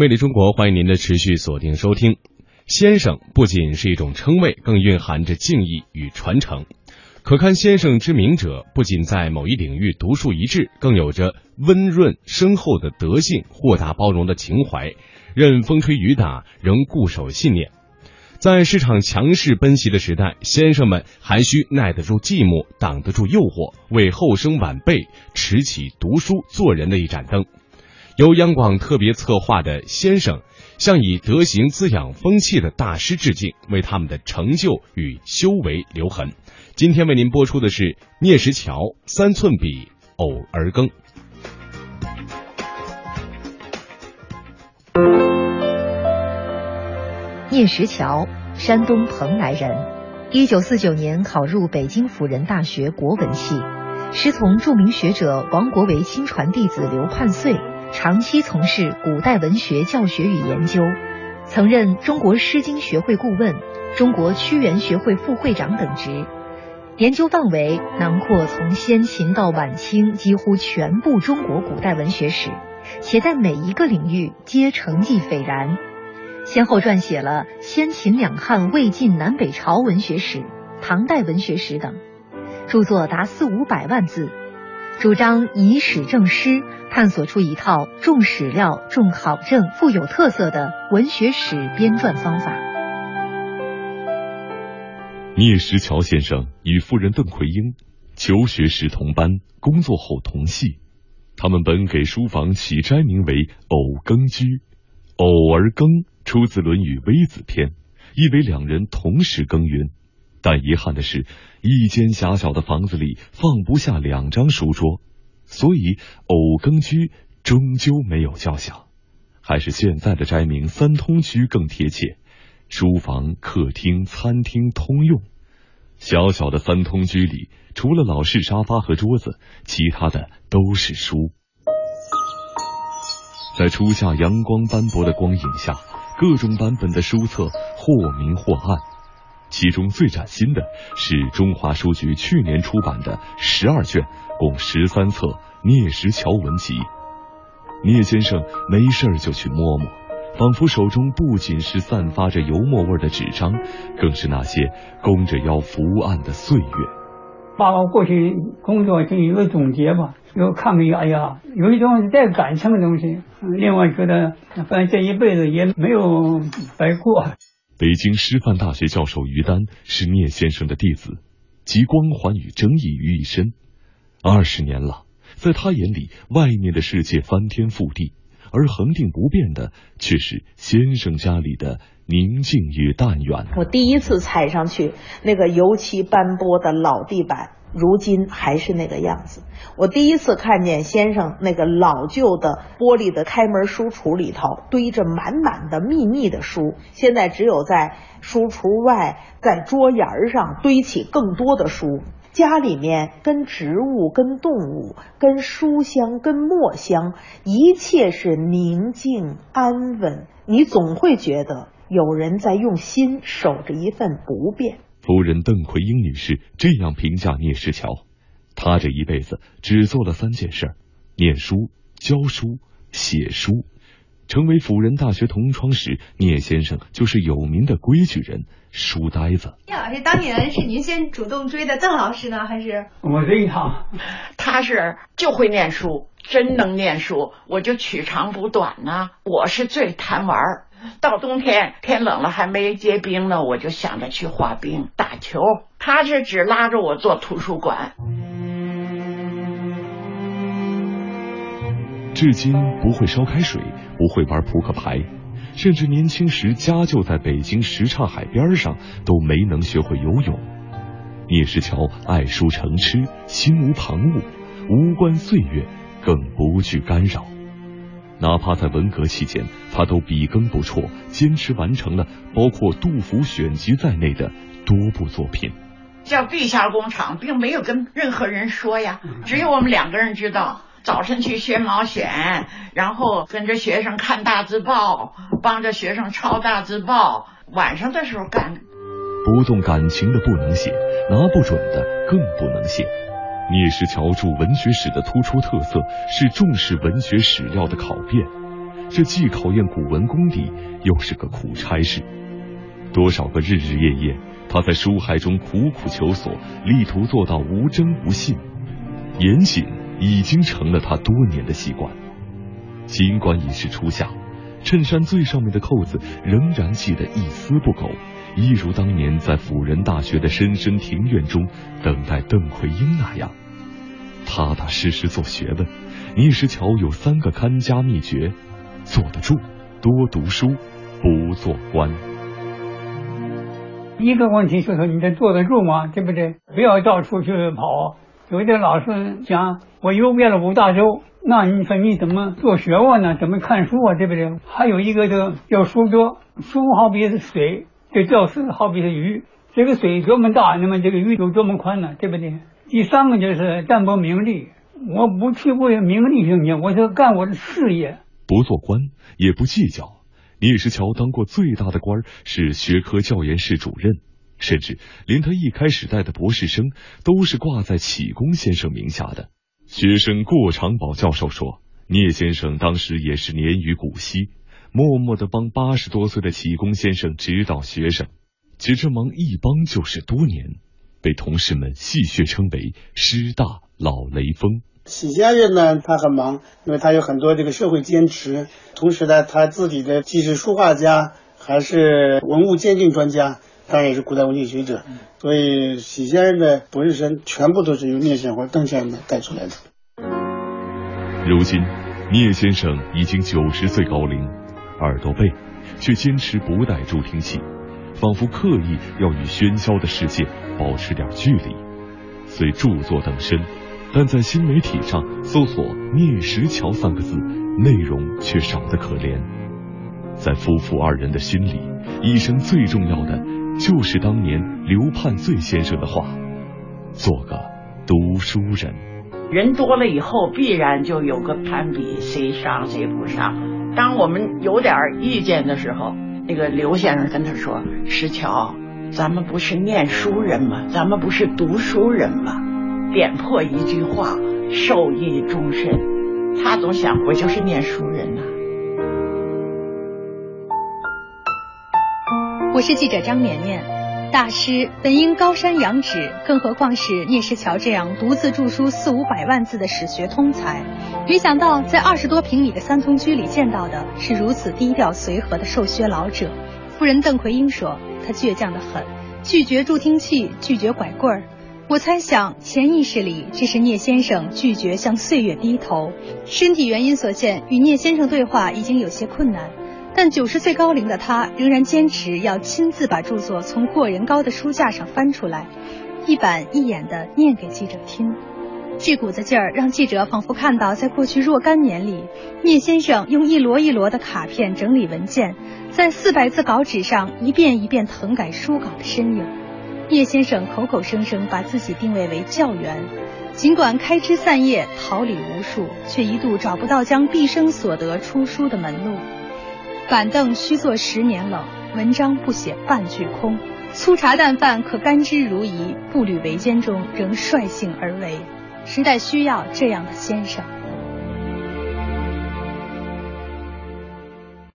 魅力中国，欢迎您的持续锁定收听。先生不仅是一种称谓，更蕴含着敬意与传承。可堪先生之名者，不仅在某一领域独树一帜，更有着温润深厚的德性、豁达包容的情怀，任风吹雨打仍固守信念。在市场强势奔袭的时代，先生们还需耐得住寂寞，挡得住诱惑，为后生晚辈持起读书做人的一盏灯。由央广特别策划的《先生》，向以德行滋养风气的大师致敬，为他们的成就与修为留痕。今天为您播出的是聂石桥《三寸笔偶而更》。聂石桥，山东蓬莱人，一九四九年考入北京辅仁大学国文系，师从著名学者王国维亲传弟子刘盼岁。长期从事古代文学教学与研究，曾任中国诗经学会顾问、中国屈原学会副会长等职，研究范围囊括从先秦到晚清几乎全部中国古代文学史，且在每一个领域皆成绩斐然，先后撰写了先秦两汉魏晋南北朝文学史、唐代文学史等，著作达四五百万字。主张以史证诗，探索出一套重史料、重考证、富有特色的文学史编撰方法。聂石桥先生与夫人邓奎英求学时同班，工作后同系。他们本给书房起斋名为“偶耕居”，“偶而耕”出自《论语微子篇》，意为两人同时耕耘。但遗憾的是，一间狭小的房子里放不下两张书桌，所以偶耕居终究没有叫响，还是现在的斋名三通居更贴切。书房、客厅、餐厅通用。小小的三通居里，除了老式沙发和桌子，其他的都是书。在初夏阳光斑驳的光影下，各种版本的书册或明或暗。其中最崭新的是中华书局去年出版的十二卷，共十三册《聂石桥文集》。聂先生没事就去摸摸，仿佛手中不仅是散发着油墨味的纸张，更是那些弓着腰伏案的岁月。把我过去工作进行一个总结吧，又看看，哎呀，有一种带感情的东西。另外觉得，反正这一辈子也没有白过。北京师范大学教授于丹是聂先生的弟子，集光环与争议于一身。二十年了，在他眼里，外面的世界翻天覆地，而恒定不变的却是先生家里的宁静与淡远。我第一次踩上去那个油漆斑驳的老地板。如今还是那个样子。我第一次看见先生那个老旧的玻璃的开门书橱里头堆着满满的密密的书，现在只有在书橱外，在桌沿上堆起更多的书。家里面跟植物、跟动物、跟书香、跟墨香，一切是宁静安稳。你总会觉得有人在用心守着一份不变。夫人邓奎英女士这样评价聂石桥：他这一辈子只做了三件事：念书、教书、写书。成为辅仁大学同窗时，聂先生就是有名的规矩人、书呆子。聂老师当年是您先主动追的邓老师呢，还是我追他？他是就会念书，真能念书，我就取长补短呢。我是最贪玩儿。到冬天天冷了还没结冰呢，我就想着去滑冰、打球。他是只拉着我做图书馆。至今不会烧开水，不会玩扑克牌，甚至年轻时家就在北京什刹海边上，都没能学会游泳。聂石桥爱书成痴，心无旁骛，无关岁月，更不惧干扰。哪怕在文革期间，他都笔耕不辍，坚持完成了包括杜甫选集在内的多部作品。叫地下工厂，并没有跟任何人说呀，只有我们两个人知道。早晨去学毛选，然后跟着学生看大字报，帮着学生抄大字报。晚上的时候干。不动感情的不能写，拿不准的更不能写。聂石桥著文学史的突出特色是重视文学史料的考辨，这既考验古文功底，又是个苦差事。多少个日日夜夜，他在书海中苦苦求索，力图做到无争无信。严谨已经成了他多年的习惯。尽管已是初夏，衬衫最上面的扣子仍然系得一丝不苟，一如当年在辅仁大学的深深庭院中等待邓奎英那样，踏踏实实做学问。聂石桥有三个看家秘诀：坐得住，多读书，不做官。一个问题就是你得坐得住嘛，对不对？不要到处去跑。有的老师讲我游遍了五大洲，那你说你怎么做学问呢？怎么看书啊？对不对？还有一个就叫书桌，书好比是水，这教室好比是鱼。这个水多么大，那么这个鱼就多么宽呢？对不对？第三个就是淡泊名利，我不去为名利去，我就干我的事业。不做官，也不计较。聂石桥当过最大的官是学科教研室主任。甚至连他一开始带的博士生都是挂在启功先生名下的。学生过长宝教授说，聂先生当时也是年逾古稀，默默的帮八十多岁的启功先生指导学生，其这忙一帮就是多年，被同事们戏谑称为“师大老雷锋”。启先生呢，他很忙，因为他有很多这个社会坚持，同时呢，他自己的既是书画家，还是文物鉴定专家。当然也是古代文学学者，所以许先生的博士生全部都是由聂先生或邓先生带出来的。如今，聂先生已经九十岁高龄，耳朵背，却坚持不戴助听器，仿佛刻意要与喧嚣的世界保持点距离。虽著作等身，但在新媒体上搜索“聂石桥”三个字，内容却少得可怜。在夫妇二人的心里，一生最重要的。就是当年刘盼醉先生的话：“做个读书人。”人多了以后，必然就有个攀比，谁上谁不上。当我们有点意见的时候，那个刘先生跟他说：“石桥，咱们不是念书人吗？咱们不是读书人吗？”点破一句话，受益终身。他总想，我就是念书人呐。我是记者张绵绵。大师本应高山仰止，更何况是聂石桥这样独自著书四五百万字的史学通才。没想到在二十多平米的三通居里见到的是如此低调随和的瘦削老者。夫人邓奎英说：“他倔强的很，拒绝助听器，拒绝拐棍儿。我猜想，潜意识里这是聂先生拒绝向岁月低头。身体原因所限，与聂先生对话已经有些困难。”但九十岁高龄的他仍然坚持要亲自把著作从过人高的书架上翻出来，一板一眼地念给记者听。这股子劲儿让记者仿佛看到，在过去若干年里，聂先生用一摞一摞的卡片整理文件，在四百字稿纸上一遍一遍誊改书稿的身影。聂先生口口声声把自己定位为教员，尽管开枝散叶，桃李无数，却一度找不到将毕生所得出书的门路。板凳需坐十年冷，文章不写半句空。粗茶淡饭可甘之如饴，步履维艰中仍率性而为。时代需要这样的先生。